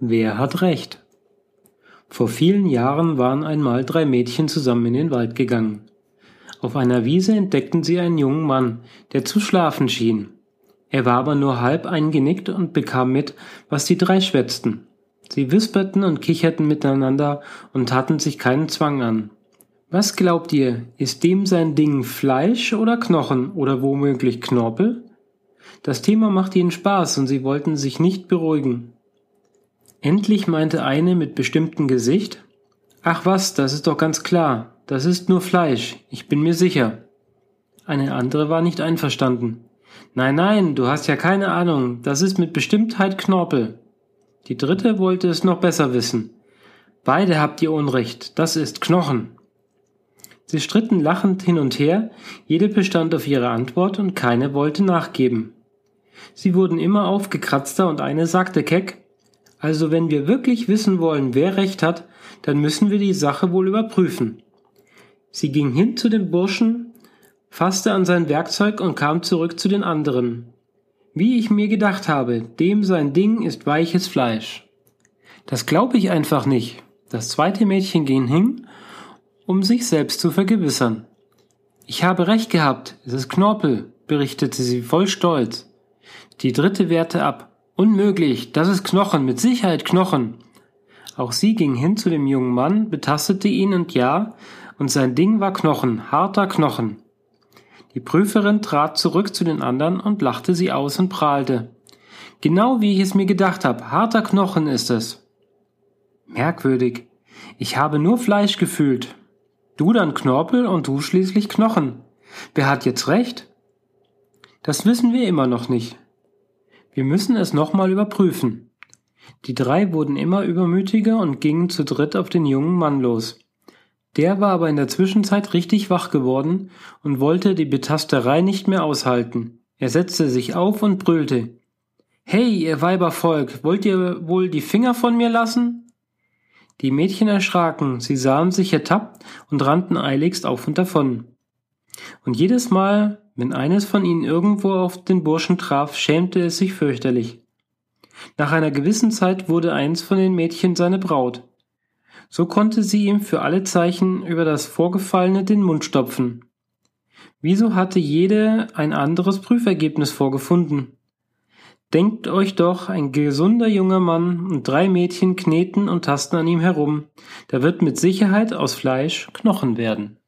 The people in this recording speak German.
Wer hat recht? Vor vielen Jahren waren einmal drei Mädchen zusammen in den Wald gegangen. Auf einer Wiese entdeckten sie einen jungen Mann, der zu schlafen schien. Er war aber nur halb eingenickt und bekam mit, was die drei schwätzten. Sie wisperten und kicherten miteinander und taten sich keinen Zwang an. Was glaubt ihr, ist dem sein Ding Fleisch oder Knochen oder womöglich Knorpel? Das Thema machte ihnen Spaß und sie wollten sich nicht beruhigen. Endlich meinte eine mit bestimmtem Gesicht, Ach was, das ist doch ganz klar, das ist nur Fleisch, ich bin mir sicher. Eine andere war nicht einverstanden. Nein, nein, du hast ja keine Ahnung, das ist mit Bestimmtheit Knorpel. Die dritte wollte es noch besser wissen. Beide habt ihr Unrecht, das ist Knochen. Sie stritten lachend hin und her, jede bestand auf ihre Antwort und keine wollte nachgeben. Sie wurden immer aufgekratzter und eine sagte keck, also wenn wir wirklich wissen wollen, wer recht hat, dann müssen wir die Sache wohl überprüfen. Sie ging hin zu dem Burschen, fasste an sein Werkzeug und kam zurück zu den anderen. Wie ich mir gedacht habe, dem sein Ding ist weiches Fleisch. Das glaube ich einfach nicht. Das zweite Mädchen ging hin, um sich selbst zu vergewissern. Ich habe recht gehabt, es ist Knorpel, berichtete sie voll Stolz. Die dritte wehrte ab. Unmöglich, das ist Knochen, mit Sicherheit Knochen. Auch sie ging hin zu dem jungen Mann, betastete ihn und ja, und sein Ding war Knochen, harter Knochen. Die Prüferin trat zurück zu den anderen und lachte sie aus und prahlte. Genau wie ich es mir gedacht habe, harter Knochen ist es. Merkwürdig. Ich habe nur Fleisch gefühlt. Du dann Knorpel und du schließlich Knochen. Wer hat jetzt recht? Das wissen wir immer noch nicht. Wir müssen es nochmal überprüfen. Die drei wurden immer übermütiger und gingen zu dritt auf den jungen Mann los. Der war aber in der Zwischenzeit richtig wach geworden und wollte die Betasterei nicht mehr aushalten. Er setzte sich auf und brüllte. Hey, ihr Weibervolk, wollt ihr wohl die Finger von mir lassen? Die Mädchen erschraken, sie sahen sich ertappt und rannten eiligst auf und davon. Und jedes Mal, wenn eines von ihnen irgendwo auf den Burschen traf, schämte es sich fürchterlich. Nach einer gewissen Zeit wurde eins von den Mädchen seine Braut. So konnte sie ihm für alle Zeichen über das Vorgefallene den Mund stopfen. Wieso hatte jede ein anderes Prüfergebnis vorgefunden? Denkt euch doch, ein gesunder junger Mann und drei Mädchen kneten und tasten an ihm herum. Da wird mit Sicherheit aus Fleisch Knochen werden.